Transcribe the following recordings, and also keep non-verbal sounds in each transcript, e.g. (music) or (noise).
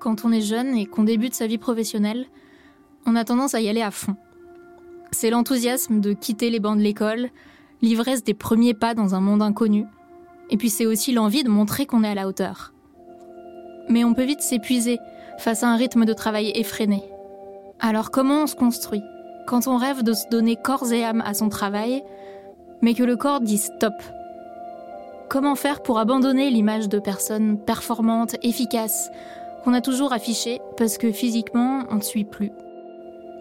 Quand on est jeune et qu'on débute sa vie professionnelle, on a tendance à y aller à fond. C'est l'enthousiasme de quitter les bancs de l'école, l'ivresse des premiers pas dans un monde inconnu, et puis c'est aussi l'envie de montrer qu'on est à la hauteur. Mais on peut vite s'épuiser face à un rythme de travail effréné. Alors comment on se construit quand on rêve de se donner corps et âme à son travail, mais que le corps dit stop? Comment faire pour abandonner l'image de personnes performantes, efficaces, qu'on a toujours affichées parce que physiquement on ne suit plus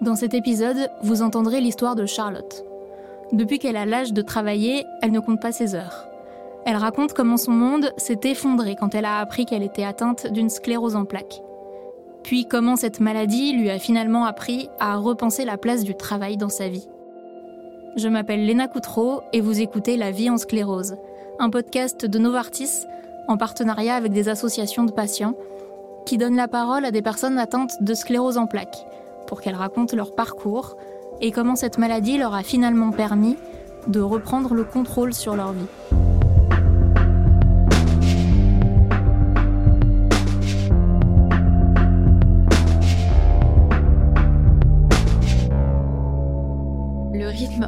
Dans cet épisode, vous entendrez l'histoire de Charlotte. Depuis qu'elle a l'âge de travailler, elle ne compte pas ses heures. Elle raconte comment son monde s'est effondré quand elle a appris qu'elle était atteinte d'une sclérose en plaques. Puis comment cette maladie lui a finalement appris à repenser la place du travail dans sa vie. Je m'appelle Léna Coutreau et vous écoutez La vie en sclérose, un podcast de Novartis en partenariat avec des associations de patients qui donnent la parole à des personnes atteintes de sclérose en plaques pour qu'elles racontent leur parcours et comment cette maladie leur a finalement permis de reprendre le contrôle sur leur vie.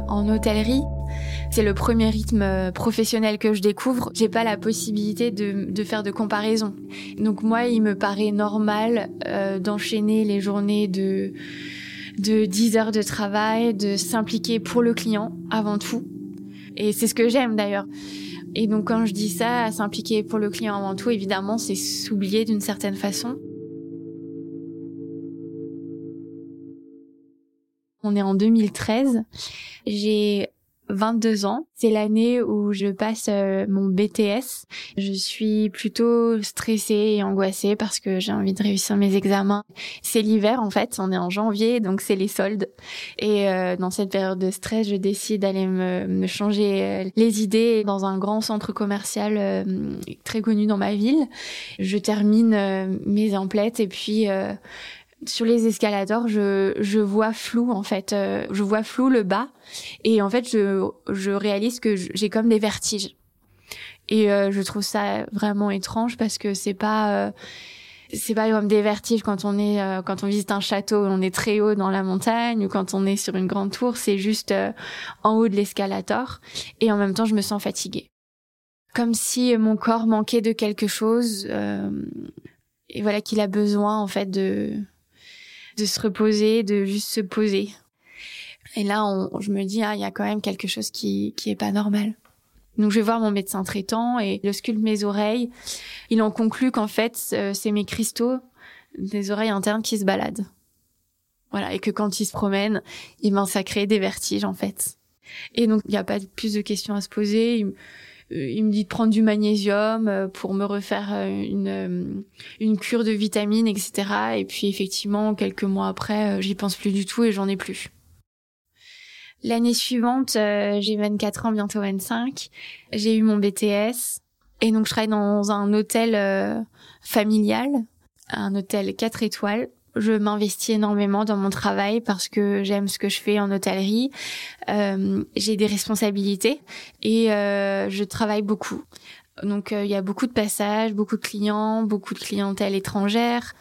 en hôtellerie. C'est le premier rythme euh, professionnel que je découvre. J'ai pas la possibilité de, faire de comparaison. Donc moi, il me paraît normal euh, d'enchaîner les journées de de 10 heures de travail, de s'impliquer pour le client avant tout. Et c'est ce que j'aime d'ailleurs. Et donc quand je dis ça, s'impliquer pour le client avant tout, évidemment, c'est s'oublier d'une certaine façon. On est en 2013. J'ai 22 ans. C'est l'année où je passe euh, mon BTS. Je suis plutôt stressée et angoissée parce que j'ai envie de réussir mes examens. C'est l'hiver en fait, on est en janvier, donc c'est les soldes. Et euh, dans cette période de stress, je décide d'aller me, me, changer euh, les idées dans un grand centre commercial très connu dans ma ville. Je termine mes emplettes et puis sur les escalators, je, je vois flou en fait. Euh, je vois flou le bas et en fait, je, je réalise que j'ai comme des vertiges. Et euh, je trouve ça vraiment étrange parce que c'est pas euh, c'est pas comme des vertiges quand on est quand on visite un château, on est très haut dans la montagne ou quand on est sur une grande tour, c'est juste en haut de l'escalator et en même temps, je me sens fatiguée. Comme si mon corps manquait de quelque chose et voilà qu'il a besoin en fait de de se reposer, de juste se poser. Et là, on, je me dis, ah, il y a quand même quelque chose qui qui est pas normal. Donc je vais voir mon médecin traitant et il ausculte mes oreilles. Il en conclut qu'en fait, euh, c'est mes cristaux des oreilles internes qui se baladent. Voilà, et que quand ils se promènent, il ben, ça crée des vertiges en fait. Et donc il n'y a pas plus de questions à se poser. Euh, il me dit de prendre du magnésium euh, pour me refaire euh, une, une cure de vitamines, etc. Et puis effectivement, quelques mois après, j'y pense plus du tout et j'en ai plus. L'année suivante, j'ai 24 ans, bientôt 25. J'ai eu mon BTS. Et donc, je travaille dans un hôtel familial, un hôtel 4 étoiles je m'investis énormément dans mon travail parce que j'aime ce que je fais en hôtellerie. Euh, j'ai des responsabilités et euh, je travaille beaucoup. Donc euh, il y a beaucoup de passages, beaucoup de clients, beaucoup de clientèle étrangère.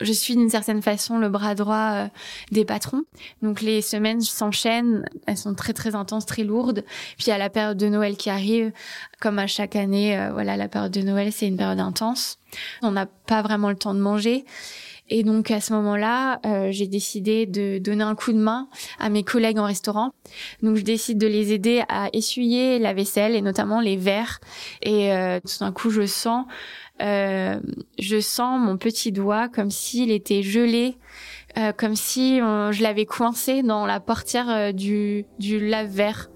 Je suis d'une certaine façon le bras droit euh, des patrons. Donc les semaines s'enchaînent, elles sont très très intenses, très lourdes. Puis a la période de Noël qui arrive, comme à chaque année. Euh, voilà, la période de Noël c'est une période intense. On n'a pas vraiment le temps de manger. Et donc à ce moment-là, euh, j'ai décidé de donner un coup de main à mes collègues en restaurant. Donc je décide de les aider à essuyer la vaisselle et notamment les verres. Et euh, tout d'un coup, je sens, euh, je sens mon petit doigt comme s'il était gelé. Euh, comme si je l'avais coincé dans la portière du, du lave-verre.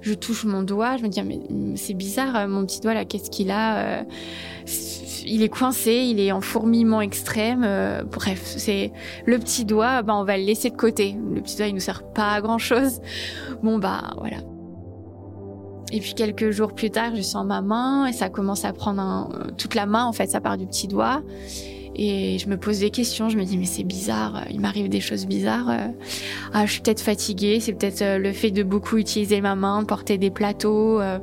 Je touche mon doigt, je me dis ah, mais c'est bizarre, mon petit doigt là, qu'est-ce qu'il a il est coincé, il est en fourmillement extrême. Euh, bref, c'est le petit doigt, bah on va le laisser de côté. Le petit doigt, il nous sert pas à grand chose. Bon bah voilà. Et puis quelques jours plus tard, je sens ma main et ça commence à prendre toute la main en fait, ça part du petit doigt. Et je me pose des questions, je me dis mais c'est bizarre, il m'arrive des choses bizarres. Ah, je suis peut-être fatiguée, c'est peut-être euh, le fait de beaucoup utiliser ma main, porter des plateaux, euh,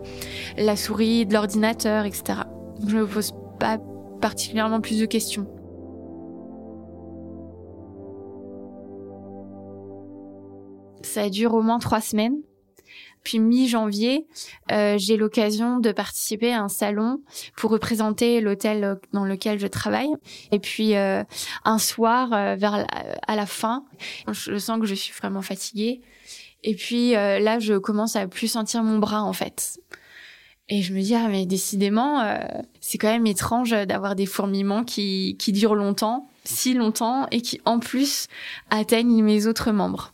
la souris, de l'ordinateur, etc. Je me pose pas particulièrement plus de questions. Ça dure au moins trois semaines. Puis mi-janvier, euh, j'ai l'occasion de participer à un salon pour représenter l'hôtel dans lequel je travaille. Et puis euh, un soir, euh, vers la, à la fin, je sens que je suis vraiment fatiguée. Et puis euh, là, je commence à plus sentir mon bras en fait. Et je me dis ah mais décidément, c'est quand même étrange d'avoir des fourmillements qui qui durent longtemps, si longtemps, et qui en plus atteignent mes autres membres.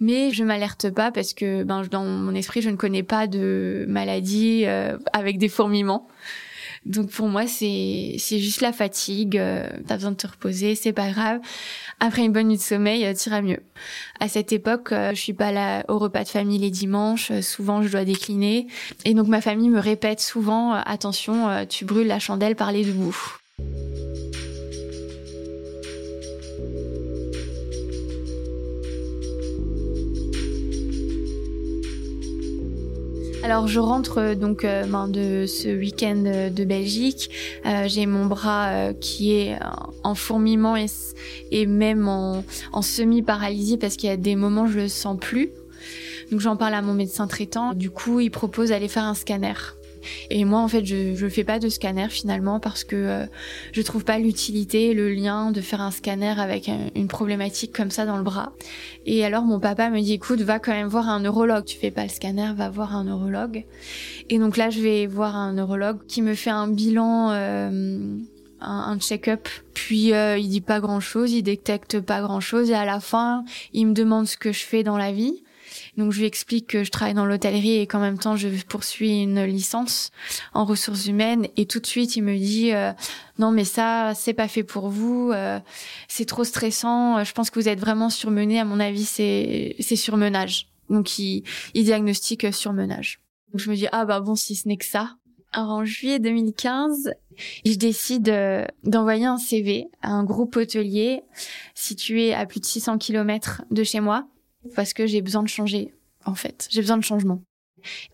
Mais je m'alerte pas parce que ben, dans mon esprit, je ne connais pas de maladie euh, avec des fourmillements. Donc pour moi, c'est juste la fatigue. Euh, T'as besoin de te reposer, c'est pas grave. Après une bonne nuit de sommeil, euh, t'iras mieux. À cette époque, euh, je suis pas là au repas de famille les dimanches. souvent, je dois décliner. Et donc ma famille me répète souvent attention, tu brûles la chandelle par les debout. Alors je rentre euh, donc euh, ben, de ce week-end euh, de Belgique. J'ai mon bras qui est en fourmillement et, et même en, en semi-paralysie parce qu'il y a des moments je le sens plus. Donc j'en parle à mon médecin traitant. Du coup, il propose d'aller faire un scanner. Et moi, en fait, je je fais pas de scanner finalement parce que euh, je trouve pas l'utilité, le lien de faire un scanner avec une problématique comme ça dans le bras. Et alors, mon papa me dit, écoute, va quand même voir un neurologue. Tu fais pas le scanner, va voir un neurologue. Et donc là, je vais voir un neurologue qui me fait un bilan. Euh, un, check-up. Puis euh, il dit pas grand-chose, il détecte pas grand-chose et à la fin, il me demande ce que je fais dans la vie. Donc je lui explique que je travaille dans l'hôtellerie et qu'en même temps je poursuis une licence en ressources humaines et tout de suite il me dit euh, non mais ça c'est pas fait pour vous, euh, c'est trop stressant, je pense que vous êtes vraiment surmené à mon avis c'est c'est surmenage. Donc il, il diagnostique surmenage. Donc je me dis ah bah bon si ce n'est que ça. Alors en juillet 2015, je décide euh, d'envoyer un CV à un groupe hôtelier situé à plus de 600 km de chez moi parce que j'ai besoin de changer, en fait. J'ai besoin de changement.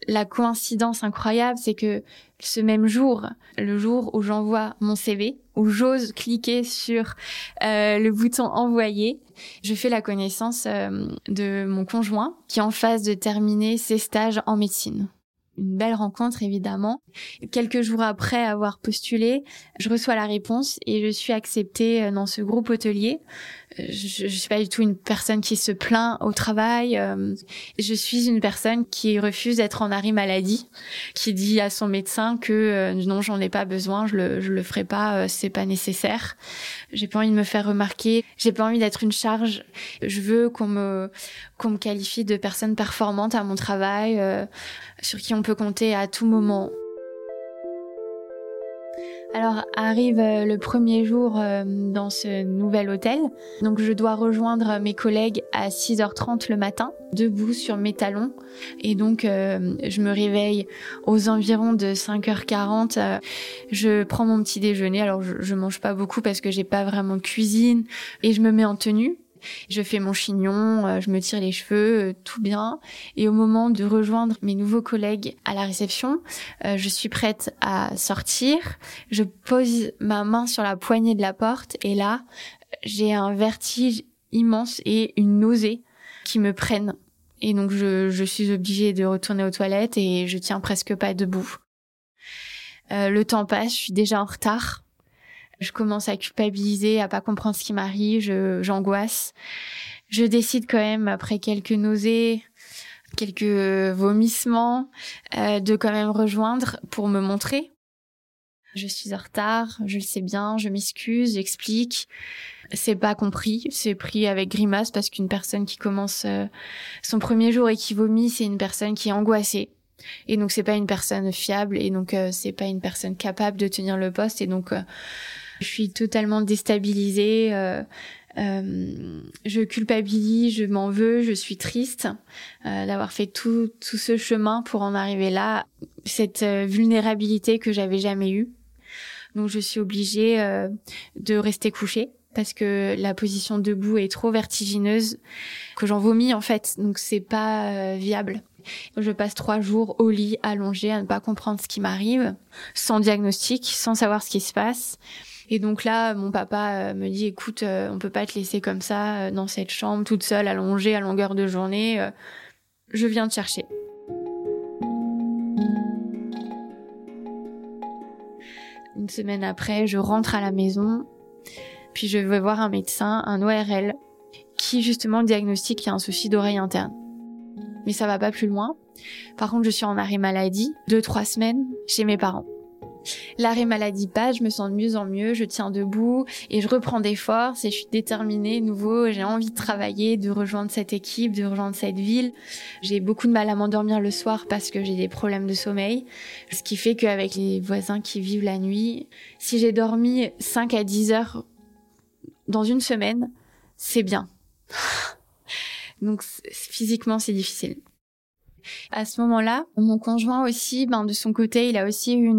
La coïncidence incroyable, c'est que ce même jour, le jour où j'envoie mon CV, où j'ose cliquer sur euh, le bouton envoyer, je fais la connaissance euh, de mon conjoint qui est en phase de terminer ses stages en médecine une belle rencontre évidemment. Quelques jours après avoir postulé, je reçois la réponse et je suis acceptée euh, dans ce groupe hôtelier. Euh, je, je suis pas du tout une personne qui se plaint au travail. Euh, je suis une personne qui refuse d'être en arrêt maladie, qui dit à son médecin que non, j'en ai pas besoin, je le, je le ferai pas, c'est pas nécessaire. J'ai pas envie de me faire remarquer, j'ai pas envie d'être une charge. Je veux qu'on me qu'on me qualifie de personne performante à mon travail, sur qui on peut compter à tout moment. Alors arrive euh, le premier jour euh, dans ce nouvel hôtel. Donc je dois rejoindre mes collègues à 6h30 le matin, debout sur mes talons. Et donc euh, je me réveille aux environs de 5h40. Je prends mon petit déjeuner. Alors je, je mange pas beaucoup parce que j'ai pas vraiment de cuisine et je me mets en tenue. Je fais mon chignon, euh, je me tire les cheveux, euh, tout bien. Et au moment de rejoindre mes nouveaux collègues à la réception, euh, je suis prête à sortir. Je pose ma main sur la poignée de la porte et là, j'ai un vertige immense et une nausée qui me prennent. Et donc je, je suis obligée de retourner aux toilettes et je tiens presque pas debout. le temps passe, je suis déjà en retard. Je commence à culpabiliser, à pas comprendre ce qui m'arrive, j'angoisse. Je, décide quand même, après quelques nausées, quelques vomissements, euh, de quand même rejoindre pour me montrer. Je suis en retard, je le sais bien, je m'excuse, j'explique. C'est pas compris, c'est pris avec grimace parce qu'une personne qui commence euh, son premier jour et qui vomit, c'est une personne qui est angoissée. Et donc c'est pas une personne fiable et donc euh, c'est pas une personne capable de tenir le poste et donc je suis totalement déstabilisée. Euh, euh, je culpabilise, je m'en veux, je suis triste euh, d'avoir fait tout, tout ce chemin pour en arriver là, cette euh, vulnérabilité que j'avais jamais eue. Donc je suis obligée euh, de rester couchée parce que la position debout est trop vertigineuse que j'en vomis en fait, donc c'est pas viable. Je passe trois jours au lit, allongée, à ne pas comprendre ce qui m'arrive, sans diagnostic, sans savoir ce qui se passe. Et donc là, mon papa me dit, écoute, on peut pas te laisser comme ça dans cette chambre, toute seule, allongée à longueur de journée. Je viens te chercher. Une semaine après, je rentre à la maison, puis je vais voir un médecin, un ORL, qui justement diagnostique qu'il y a un souci d'oreille interne. Mais ça va pas plus loin. Par contre, je suis en arrêt maladie, deux, trois semaines, chez mes parents. L'arrêt maladie passe, je me sens de mieux en mieux, je tiens debout et je reprends des forces et je suis déterminée, nouveau, j'ai envie de travailler, de rejoindre cette équipe, de rejoindre cette ville. J'ai beaucoup de mal à m'endormir le soir parce que j'ai des problèmes de sommeil, ce qui fait qu'avec les voisins qui vivent la nuit, si j'ai dormi 5 à 10 heures dans une semaine, c'est bien. (laughs) Donc physiquement, c'est difficile. À ce moment-là, mon conjoint aussi, ben, de son côté, il a aussi eu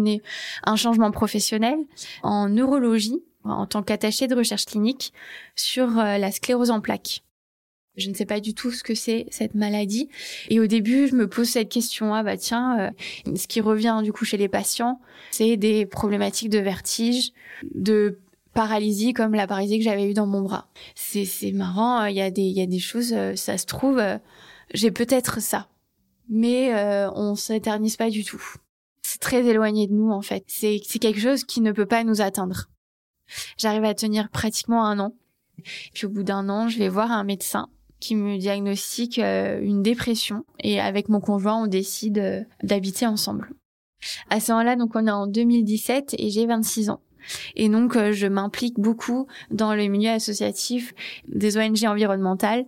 un changement professionnel en neurologie, en tant qu'attaché de recherche clinique sur euh, la sclérose en plaques. Je ne sais pas du tout ce que c'est cette maladie. Et au début, je me pose cette question ah bah tiens, euh, ce qui revient du coup chez les patients, c'est des problématiques de vertige, de paralysie comme la paralysie que j'avais eue dans mon bras. C'est marrant, il y a des il y a des choses euh, ça se trouve j'ai peut-être ça mais euh, on s'éternise pas du tout. C'est très éloigné de nous en fait. C'est quelque chose qui ne peut pas nous atteindre. J'arrive à tenir pratiquement un an. Puis au bout d'un an, je vais voir un médecin qui me diagnostique euh, une dépression et avec mon conjoint, on décide euh, d'habiter ensemble. À ce moment-là, donc on est en 2017 et j'ai 26 ans. Et donc, euh, je m'implique beaucoup dans le milieu associatif des ONG environnementales.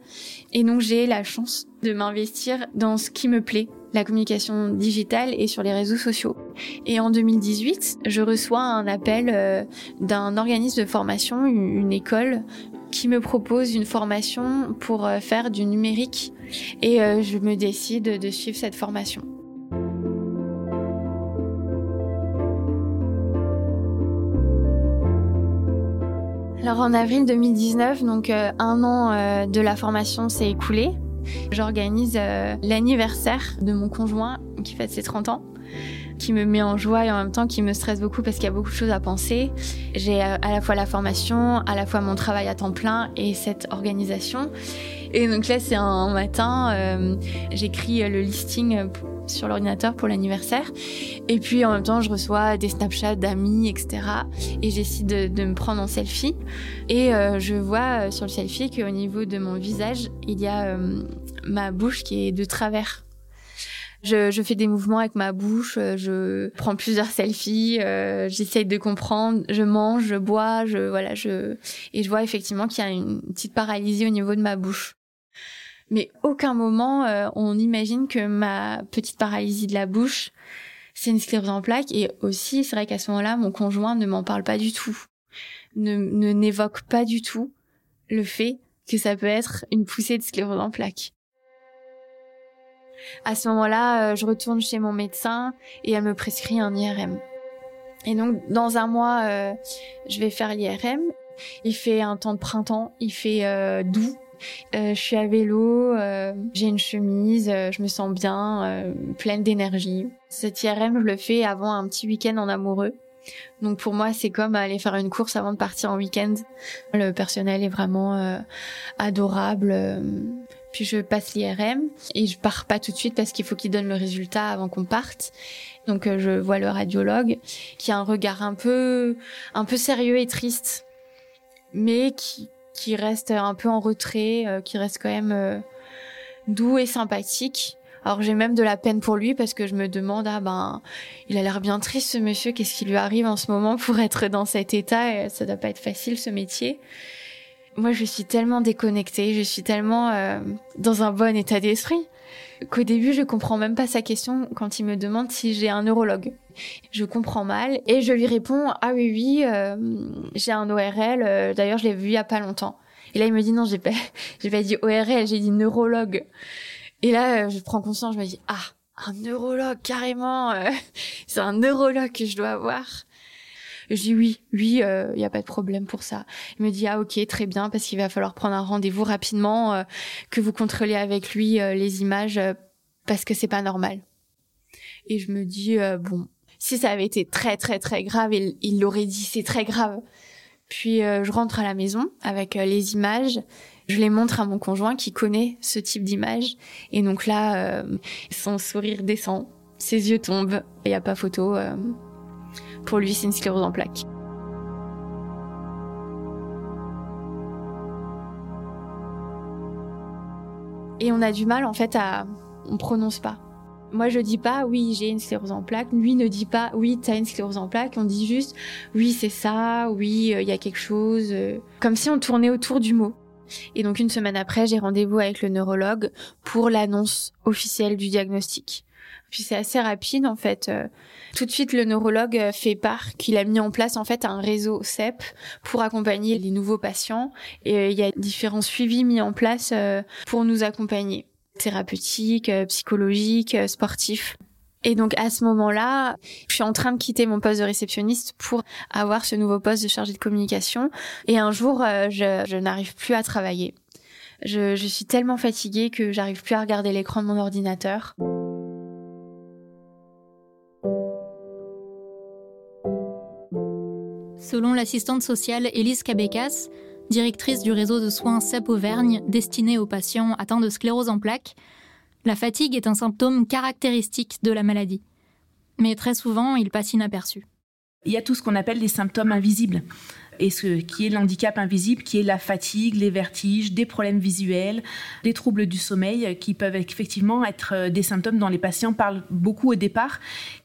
Et donc, j'ai la chance de m'investir dans ce qui me plaît, la communication digitale et sur les réseaux sociaux. Et en 2018, je reçois un appel euh, d'un organisme de formation, une école, qui me propose une formation pour euh, faire du numérique. Et je me décide de suivre cette formation. Alors en avril 2019, donc euh, un an euh, de la formation s'est écoulé. J'organise euh, l'anniversaire de mon conjoint qui fête ses 30 ans qui me met en joie et en même temps qui me stresse beaucoup parce qu'il y a beaucoup de choses à penser. J'ai à la fois la formation, à la fois mon travail à temps plein et cette organisation. Et donc là, c'est un matin, j'écris le listing sur l'ordinateur pour l'anniversaire. Et puis en même temps, je reçois des Snapchats d'amis, etc. Et j'essaie de, me prendre en selfie. Et euh, je vois euh, sur le selfie qu'au niveau de mon visage, il y a euh, ma bouche qui est de travers. Je, je, fais des mouvements avec ma bouche, je prends plusieurs selfies, euh, j'essaye de comprendre, je mange, je bois, je voilà, je et je vois effectivement qu'il y a une petite paralysie au niveau de ma bouche mais aucun moment euh, on imagine que ma petite paralysie de la bouche, c'est une sclérose en plaques. Et aussi, c'est vrai qu'à ce moment-là, mon conjoint ne m'en parle pas du tout, ne n'évoque pas du tout le fait que ça peut être une poussée de sclérose en plaques. À ce moment-là, euh, je retourne chez mon médecin et elle me prescrit un IRM. Et donc, dans un mois, euh, je vais faire l'IRM. Il fait un temps de printemps, il fait doux, euh, je suis à vélo, j'ai une chemise, je me sens bien, pleine d'énergie. Cet IRM, je le fais avant un petit week-end en amoureux. Donc pour moi, c'est comme aller faire une course avant de partir en week-end. Le personnel est vraiment adorable. Puis je passe l'IRM et je pars pas tout de suite parce qu'il faut qu'il donne le résultat avant qu'on parte. Donc je vois le radiologue qui a un regard un peu un peu sérieux et triste mais qui qui reste un peu en retrait, euh, qui reste quand même euh, doux et sympathique. Alors j'ai même de la peine pour lui parce que je me demande ah ben il a l'air bien triste ce monsieur qu'est-ce qui lui arrive en ce moment pour être dans cet état? Et ça doit pas être facile ce métier. Moi je suis tellement déconnectée, je suis tellement euh, dans un bon état d'esprit qu'au début je comprends même pas sa question quand il me demande si j'ai un neurologue. Je comprends mal et je lui réponds ah oui oui euh, j'ai un ORL. Euh, d'ailleurs je l'ai vu il y a pas longtemps. Et là il me dit non j'ai pas (laughs) j'ai pas dit ORL j'ai dit neurologue. Et là euh, je prends conscience je me dis ah un neurologue carrément (laughs) c'est un neurologue que je dois avoir. Je dis oui, oui, il euh, n'y a pas de problème pour ça. Il me dit ah ok très bien parce qu'il va falloir prendre un rendez-vous rapidement, euh, que vous contrôlez avec lui euh, les images euh, parce que c'est pas normal. Et je me dis bon, si ça avait été très très très grave, il l'aurait dit c'est très grave. Puis euh, je rentre à la maison avec euh, les images. Je les montre à mon conjoint qui connaît ce type d'image. Et donc là, euh, son sourire descend, ses yeux tombent. Il n'y a pas photo. Pour lui, c'est une sclérose en plaques. Et on a du mal en fait à... On prononce pas. Moi, je dis pas oui, j'ai une sclérose en plaques. Lui ne dit pas oui, t'as une sclérose en plaques. On dit juste oui, c'est ça, oui, euh, il y a quelque chose. Euh, comme si on tournait autour du mot. Et donc une semaine après, j'ai rendez-vous avec le neurologue pour l'annonce officielle du diagnostic. Puis c'est assez rapide en fait. Euh, tout de suite, le neurologue fait part qu'il a mis en place en fait un réseau CEP pour accompagner les nouveaux patients. Et il y a différents suivis mis en place pour nous accompagner thérapeutique, euh, psychologique, euh, sportif. Et donc à ce moment-là, je suis en train de quitter mon poste de réceptionniste pour avoir ce nouveau poste de chargé de communication. Et un jour, euh, je, n'arrive plus à travailler. Je, je suis tellement fatiguée que j'arrive plus à regarder l'écran de mon ordinateur. Selon l'assistante sociale Elise Cabecas, directrice du réseau de soins CEP Auvergne destiné aux patients atteints de sclérose en plaques, la fatigue est un symptôme caractéristique de la maladie. Mais très souvent, il passe inaperçu. Il y a tout ce qu'on appelle des symptômes invisibles et ce qui est l'handicap invisible, qui est la fatigue, les vertiges, des problèmes visuels, des troubles du sommeil, qui peuvent effectivement être euh, des symptômes dont les patients parlent beaucoup au départ.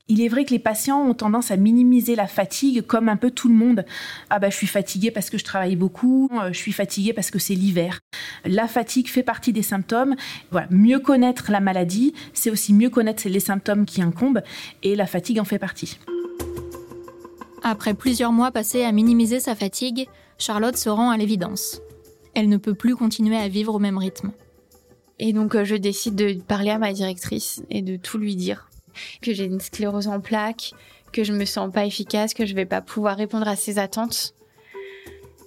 Il est vrai que les patients ont tendance à minimiser la fatigue comme un peu tout le monde. Ah bah je suis fatigué parce que je travaille beaucoup, euh, je suis fatigué parce que c'est l'hiver. La fatigue fait partie des symptômes. Voilà, mieux connaître la maladie, c'est aussi mieux connaître les symptômes qui incombent et la fatigue en fait partie. Après plusieurs mois passés à minimiser sa fatigue, Charlotte se rend à l'évidence. Elle ne peut plus continuer à vivre au même rythme. Et donc euh, je décide de parler à ma directrice et de tout lui dire. Que j'ai une sclérose en plaques, que je me sens pas efficace, que je vais pas pouvoir répondre à ses attentes.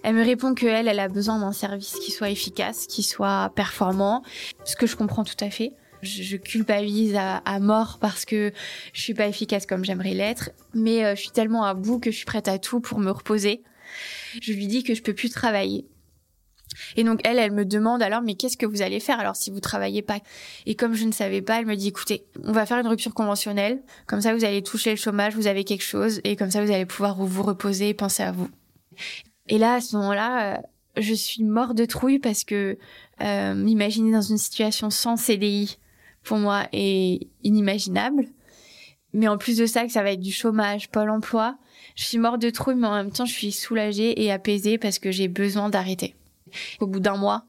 Elle me répond que elle, elle a besoin d'un service qui soit efficace, qui soit performant, ce que je comprends tout à fait. Je, culpabilise à, mort parce que je suis pas efficace comme j'aimerais l'être, mais euh, je suis tellement à bout que je suis prête à tout pour me reposer. Je lui dis que je peux plus travailler. Et donc elle, elle me demande alors mais qu'est-ce que vous allez faire alors si vous travaillez pas? Et comme je ne savais pas, elle me dit écoutez, on va faire une rupture conventionnelle, comme ça vous allez toucher le chômage, vous avez quelque chose et comme ça vous allez pouvoir vous reposer et penser à vous. Et là à ce moment-là, euh, je suis mort de trouille parce que euh, m'imaginer dans une situation sans CDI, pour moi est inimaginable. Mais en plus de ça, que ça va être du chômage, Pôle emploi, je suis morte de trouille, mais en même temps, je suis soulagée et apaisée parce que j'ai besoin d'arrêter. Au bout d'un mois,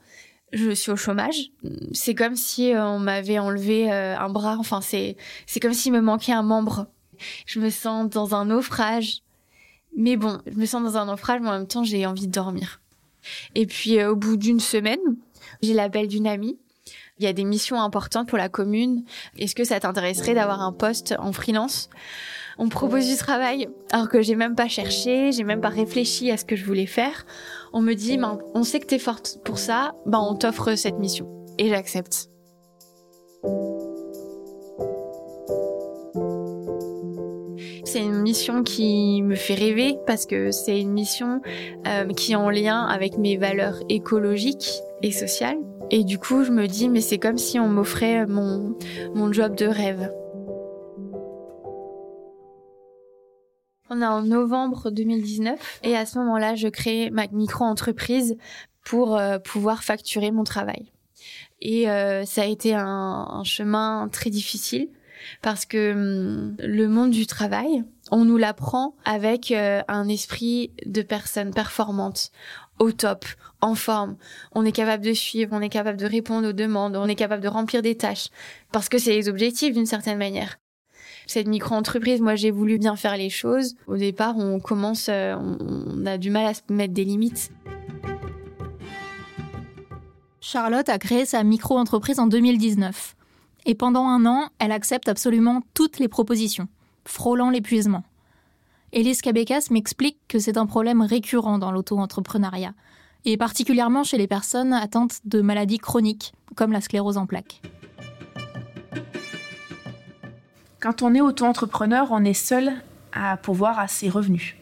je suis au chômage. C'est comme si euh, on m'avait enlevé euh, un bras. Enfin, c'est c'est comme s'il me manquait un membre. Je me sens dans un naufrage. Mais bon, je me sens dans un naufrage, mais en même temps, j'ai envie de dormir. Et puis, euh, au bout d'une semaine, j'ai l'appel d'une amie il y a des missions importantes pour la commune. Est-ce que ça t'intéresserait d'avoir un poste en freelance? On propose du travail alors que j'ai même pas cherché, j'ai même pas réfléchi à ce que je voulais faire. On me dit, ben, on sait que t'es forte pour ça, ben, on t'offre cette mission. Et j'accepte. C'est une mission qui me fait rêver parce que c'est une mission euh, qui est en lien avec mes valeurs écologiques et sociales. Et du coup, je me dis, mais c'est comme si on m'offrait mon, mon job de rêve. On est en novembre 2019 et à ce moment-là, je crée ma micro-entreprise pour euh, pouvoir facturer mon travail. Et euh, ça a été un, chemin très difficile parce que hum, le monde du travail, on nous l'apprend avec euh, un esprit de personne performante au top, en forme. On est capable de suivre, on est capable de répondre aux demandes, on est capable de remplir des tâches. Parce que c'est les objectifs d'une certaine manière. Cette micro-entreprise, moi j'ai voulu bien faire les choses. Au départ, on commence, euh, on a du mal à se mettre des limites. Charlotte a créé sa micro-entreprise en 2019. Et pendant un an, elle accepte absolument toutes les propositions, frôlant l'épuisement. Élise Cabecas m'explique que c'est un problème récurrent dans l'auto-entrepreneuriat, et particulièrement chez les personnes atteintes de maladies chroniques, comme la sclérose en plaques. Quand on est auto-entrepreneur, on est seul à pouvoir à ses revenus.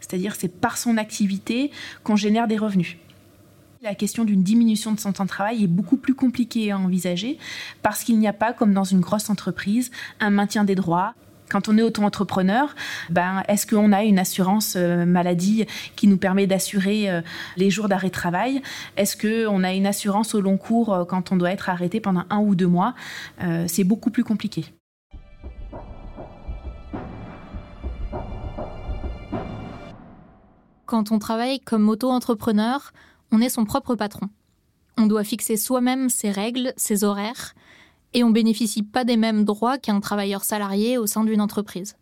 C'est-à-dire c'est par son activité qu'on génère des revenus. La question d'une diminution de son temps de travail est beaucoup plus compliquée à envisager parce qu'il n'y a pas, comme dans une grosse entreprise, un maintien des droits. Quand on est auto-entrepreneur, ben, est-ce qu'on a une assurance euh, maladie qui nous permet d'assurer euh, les jours d'arrêt de travail? Est-ce qu'on a une assurance au long cours euh, quand on doit être arrêté pendant un ou deux mois? C'est beaucoup plus compliqué. Quand on travaille comme auto-entrepreneur, on est son propre patron. On doit fixer soi-même ses règles, ses horaires, et on bénéficie pas des mêmes droits qu'un travailleur salarié au sein d'une entreprise.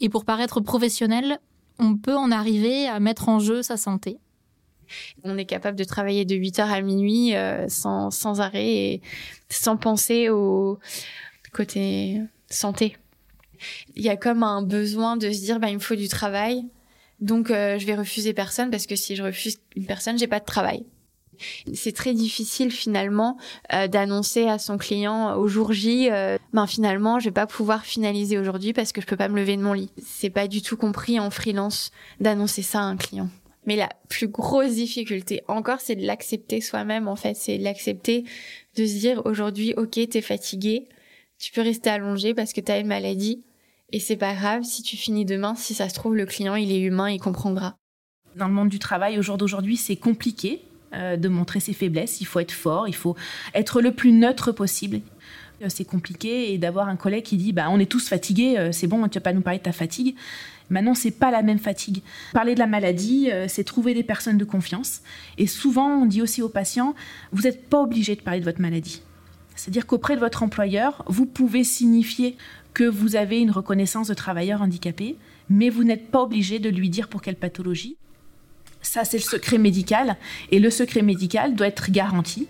Et pour paraître professionnel, on peut en arriver à mettre en jeu sa santé. On est capable de travailler de 8h à minuit euh, sans, sans arrêt et sans penser au côté santé. Il y a comme un besoin de se dire, bah, il me faut du travail, donc euh, je vais refuser personne parce que si je refuse une personne, j'ai pas de travail. C'est très difficile finalement euh, d'annoncer à son client au jour J, euh, ben finalement je vais pas pouvoir finaliser aujourd'hui parce que je peux pas me lever de mon lit. C'est pas du tout compris en freelance d'annoncer ça à un client. Mais la plus grosse difficulté encore, c'est de l'accepter soi-même en fait, c'est l'accepter de se dire aujourd'hui, ok, t'es fatigué, tu peux rester allongé parce que t'as une maladie, et c'est pas grave si tu finis demain, si ça se trouve, le client, il est humain, il comprendra. Dans le monde du travail, au jour d'aujourd'hui, c'est compliqué euh, de montrer ses faiblesses. Il faut être fort, il faut être le plus neutre possible. Euh, c'est compliqué et d'avoir un collègue qui dit bah, on est tous fatigués, euh, c'est bon, tu vas pas nous parler de ta fatigue. Maintenant, c'est pas la même fatigue. Parler de la maladie, c'est trouver des personnes de confiance. Et souvent, on dit aussi aux patients vous n'êtes pas obligé de parler de votre maladie. C'est-à-dire qu'auprès de votre employeur, vous pouvez signifier que vous avez une reconnaissance de travailleur handicapé, mais vous n'êtes pas obligé de lui dire pour quelle pathologie. Ça, c'est le secret médical, et le secret médical doit être garanti.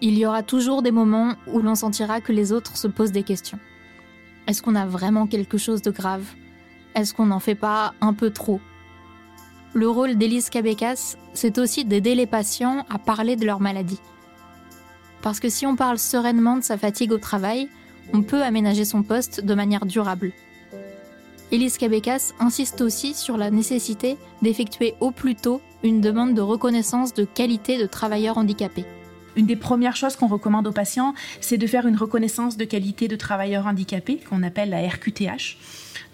Il y aura toujours des moments où l'on sentira que les autres se posent des questions. Est-ce qu'on a vraiment quelque chose de grave? Est-ce qu'on n'en fait pas un peu trop? Le rôle d'Élise Cabecas, c'est aussi d'aider les patients à parler de leur maladie. Parce que si on parle sereinement de sa fatigue au travail, on peut aménager son poste de manière durable. Elise Cabecas insiste aussi sur la nécessité d'effectuer au plus tôt une demande de reconnaissance de qualité de travailleur handicapé. Une des premières choses qu'on recommande aux patients, c'est de faire une reconnaissance de qualité de travailleur handicapé, qu'on appelle la RQTH.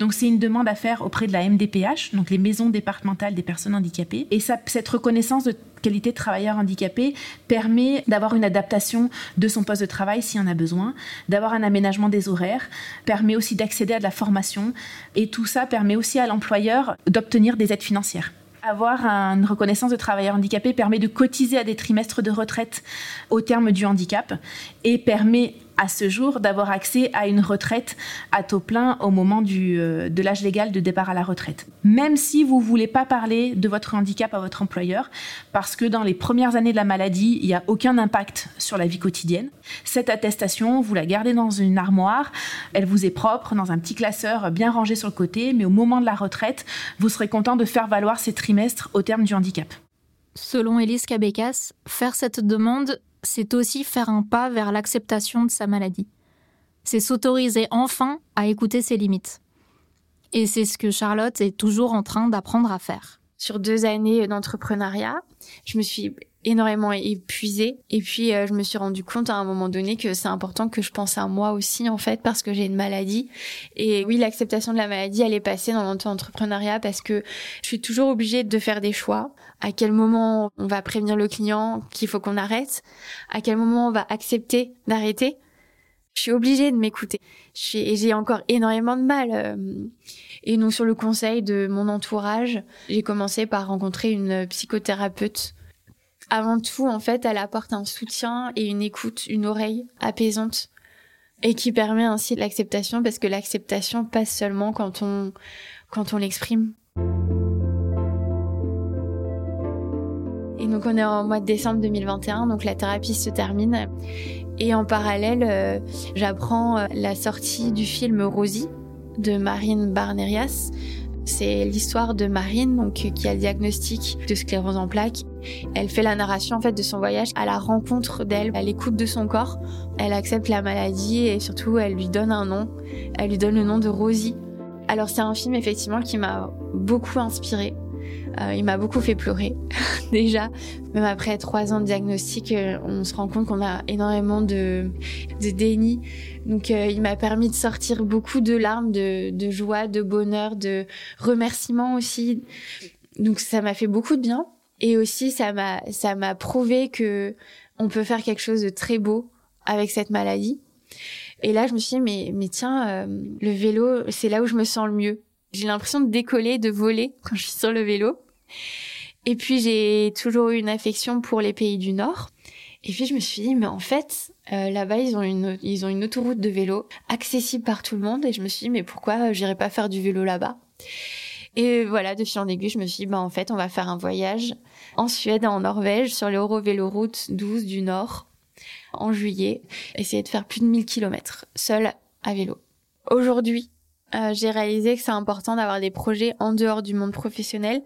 Donc c'est une demande à faire auprès de la MDPH, donc les maisons départementales des personnes handicapées. Et cette reconnaissance de qualité de travailleur handicapé permet d'avoir une adaptation de son poste de travail s'il y en a besoin, d'avoir un aménagement des horaires, permet aussi d'accéder à de la formation et tout ça permet aussi à l'employeur d'obtenir des aides financières. Avoir une reconnaissance de travailleur handicapé permet de cotiser à des trimestres de retraite au terme du handicap et permet à ce jour d'avoir accès à une retraite à taux plein au moment du, euh, de l'âge légal de départ à la retraite. Même si vous ne voulez pas parler de votre handicap à votre employeur, parce que dans les premières années de la maladie, il n'y a aucun impact sur la vie quotidienne, cette attestation, vous la gardez dans une armoire, elle vous est propre, dans un petit classeur bien rangé sur le côté, mais au moment de la retraite, vous serez content de faire valoir ces trimestres au terme du handicap. Selon Elise Cabecas, faire cette demande c'est aussi faire un pas vers l'acceptation de sa maladie. C'est s'autoriser enfin à écouter ses limites. Et c'est ce que Charlotte est toujours en train d'apprendre à faire. Sur deux années d'entrepreneuriat, je me suis énormément épuisée et puis euh, je me suis rendu compte à un moment donné que c'est important que je pense à moi aussi en fait parce que j'ai une maladie et oui l'acceptation de la maladie elle est passée dans l'entrepreneuriat parce que je suis toujours obligée de faire des choix à quel moment on va prévenir le client qu'il faut qu'on arrête, à quel moment on va accepter d'arrêter? Je suis obligée de m'écouter. Et j'ai encore énormément de mal. Euh. Et donc sur le conseil de mon entourage, j'ai commencé par rencontrer une psychothérapeute. Avant tout, en fait, elle apporte un soutien et une écoute, une oreille apaisante et qui permet ainsi l'acceptation parce que l'acceptation passe seulement quand on quand on l'exprime. Et donc on est en mois de décembre 2021, donc la thérapie se termine. Et en parallèle, euh, j'apprends euh, la sortie du film Rosie de Marine Barnerias. C'est l'histoire de Marine, donc qui a le diagnostic de sclérose en plaques. Elle fait la narration en fait de son voyage à la rencontre d'elle, à l'écoute de son corps. Elle accepte la maladie et surtout elle lui donne un nom. Elle lui donne le nom de Rosie Alors c'est un film effectivement qui m'a beaucoup inspiré. Euh, il m'a beaucoup fait pleurer (laughs) déjà. Même après trois ans de diagnostic, euh, on se rend compte qu'on a énormément de, de déni. Donc euh, il m'a permis de sortir beaucoup de larmes, de, de joie, de bonheur, de remerciements aussi. Donc ça m'a fait beaucoup de bien. Et aussi ça m'a ça m'a prouvé que on peut faire quelque chose de très beau avec cette maladie. Et là je me suis dit mais mais tiens le vélo c'est là où je me sens le mieux j'ai l'impression de décoller, de voler (laughs) quand je suis sur le vélo. Et puis j'ai toujours eu une affection pour les pays du Nord. Et puis je me suis dit, mais en fait, euh, là-bas, ils ont une ils ont une autoroute de vélo accessible par tout le monde. Et je me suis dit, mais pourquoi j'irais pas faire du vélo là-bas? Et voilà, de fil en aiguille, je me suis dit, bah en fait, on va faire un voyage en Suède en Norvège sur l'Eurovéloroute 12 du Nord en juillet. Essayer de faire plus de 1000 km seul à vélo. Aujourd'hui, euh, j'ai réalisé que c'est important d'avoir des projets en dehors du monde professionnel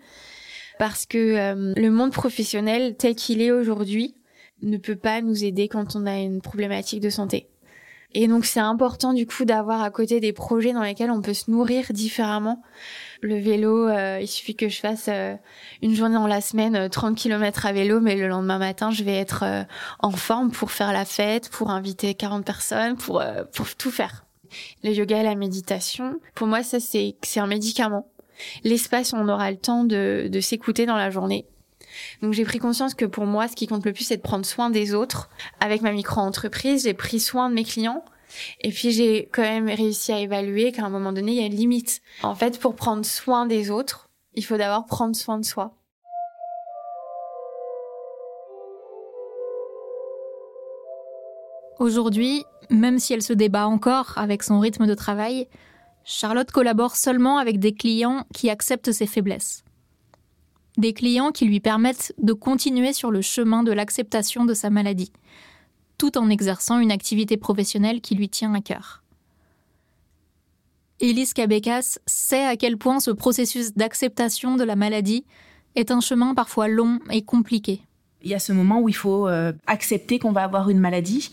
parce que euh, le monde professionnel tel qu'il est aujourd'hui ne peut pas nous aider quand on a une problématique de santé. Et donc c'est important du coup d'avoir à côté des projets dans lesquels on peut se nourrir différemment. Le vélo, euh, il suffit que je fasse une journée dans la semaine 30 km à vélo, mais le lendemain matin, je vais être en forme pour faire la fête, pour inviter 40 personnes, pour, pour tout faire le yoga la méditation, pour moi, ça, c'est, c'est un médicament. L'espace on aura le temps de, de s'écouter dans la journée. Donc j'ai pris conscience que pour moi, ce qui compte le plus, c'est de prendre soin des autres. Avec ma micro-entreprise, j'ai pris soin de mes clients. Et puis j'ai quand même réussi à évaluer qu'à un moment donné, il y a une limite. En fait, pour prendre soin des autres, il faut d'abord prendre soin de soi. Aujourd'hui, même si elle se débat encore avec son rythme de travail, Charlotte collabore seulement avec des clients qui acceptent ses faiblesses. Des clients qui lui permettent de continuer sur le chemin de l'acceptation de sa maladie, tout en exerçant une activité professionnelle qui lui tient à cœur. Elise Cabecas sait à quel point ce processus d'acceptation de la maladie est un chemin parfois long et compliqué il y a ce moment où il faut euh, accepter qu'on va avoir une maladie,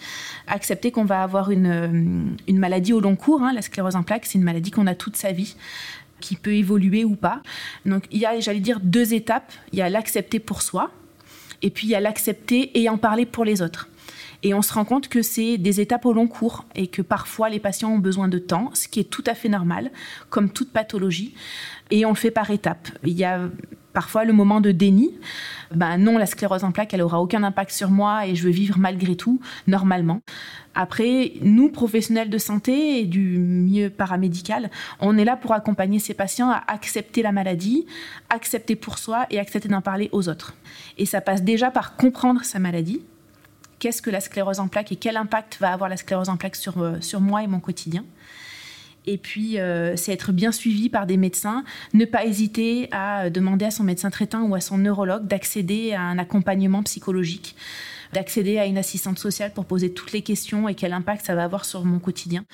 accepter qu'on va avoir une, euh, maladie au long cours. Hein. La sclérose en plaques, c'est une maladie qu'on a toute sa vie qui peut évoluer ou pas. Donc il y a, j'allais dire, deux étapes. Il y a l'accepter pour soi, et puis il y a l'accepter et en parler pour les autres. Et on se rend compte que c'est des étapes au long cours et que parfois les patients ont besoin de temps, ce qui est tout à fait normal, comme toute pathologie. Et on le fait par étapes. Il y a parfois le moment de déni. Ben non, la sclérose en plaques, elle aura aucun impact sur moi et je veux vivre malgré tout, normalement. Après, nous, professionnels de santé et du milieu paramédical, on est là pour accompagner ces patients à accepter la maladie, accepter pour soi et accepter d'en parler aux autres. Et ça passe déjà par comprendre sa maladie. Qu'est-ce que la sclérose en plaques et quel impact va avoir la sclérose en plaques sur, euh, sur moi et mon quotidien et puis, euh, c'est être bien suivi par des médecins. Ne pas hésiter à demander à son médecin traitant ou à son neurologue d'accéder à un accompagnement psychologique, d'accéder à une assistante sociale pour poser toutes les questions et quel impact ça va avoir sur mon quotidien.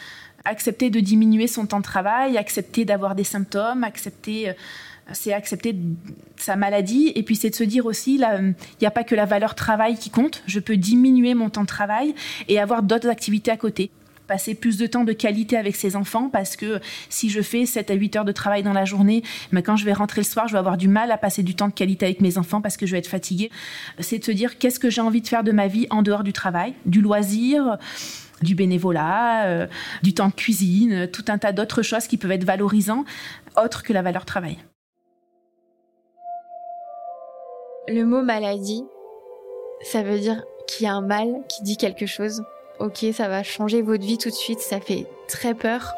Accepter de diminuer son temps de travail, accepter d'avoir des symptômes, accepter... Euh, c'est accepter sa maladie et puis c'est de se dire aussi il n'y a pas que la valeur travail qui compte je peux diminuer mon temps de travail et avoir d'autres activités à côté passer plus de temps de qualité avec ses enfants parce que si je fais 7 à 8 heures de travail dans la journée, mais quand je vais rentrer le soir, je vais avoir du mal à passer du temps de qualité avec mes enfants parce que je vais être fatiguée. C'est de se dire qu'est-ce que j'ai envie de faire de ma vie en dehors du travail, du loisir du bénévolat, euh, du temps de cuisine, tout un tas d'autres choses qui peuvent être valorisants, autres que la valeur travail. Le mot maladie, ça veut dire qu'il y a un mal qui dit quelque chose? Ok, ça va changer votre vie tout de suite, ça fait très peur.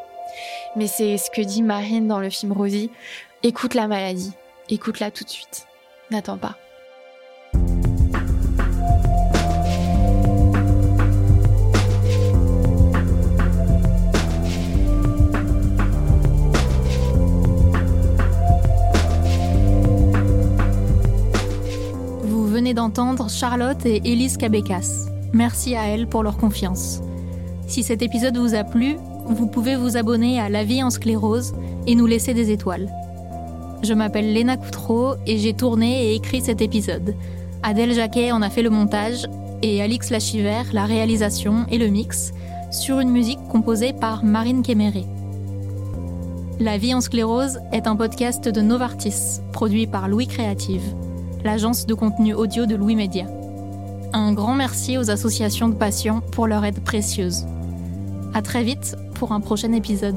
Mais c'est ce que dit Marine dans le film Rosie. Écoute la maladie, écoute-la tout de suite. N'attends pas. Vous venez d'entendre Charlotte et Élise Cabecas. Merci à elles pour leur confiance. Si cet épisode vous a plu, vous pouvez vous abonner à La vie en sclérose et nous laisser des étoiles. Je m'appelle Léna Coutreau et j'ai tourné et écrit cet épisode. Adèle Jacquet en a fait le montage et Alix Lachiver la réalisation et le mix sur une musique composée par Marine Kéméré. La vie en sclérose est un podcast de Novartis, produit par Louis Créative, l'agence de contenu audio de Louis Média. Un grand merci aux associations de patients pour leur aide précieuse. À très vite pour un prochain épisode.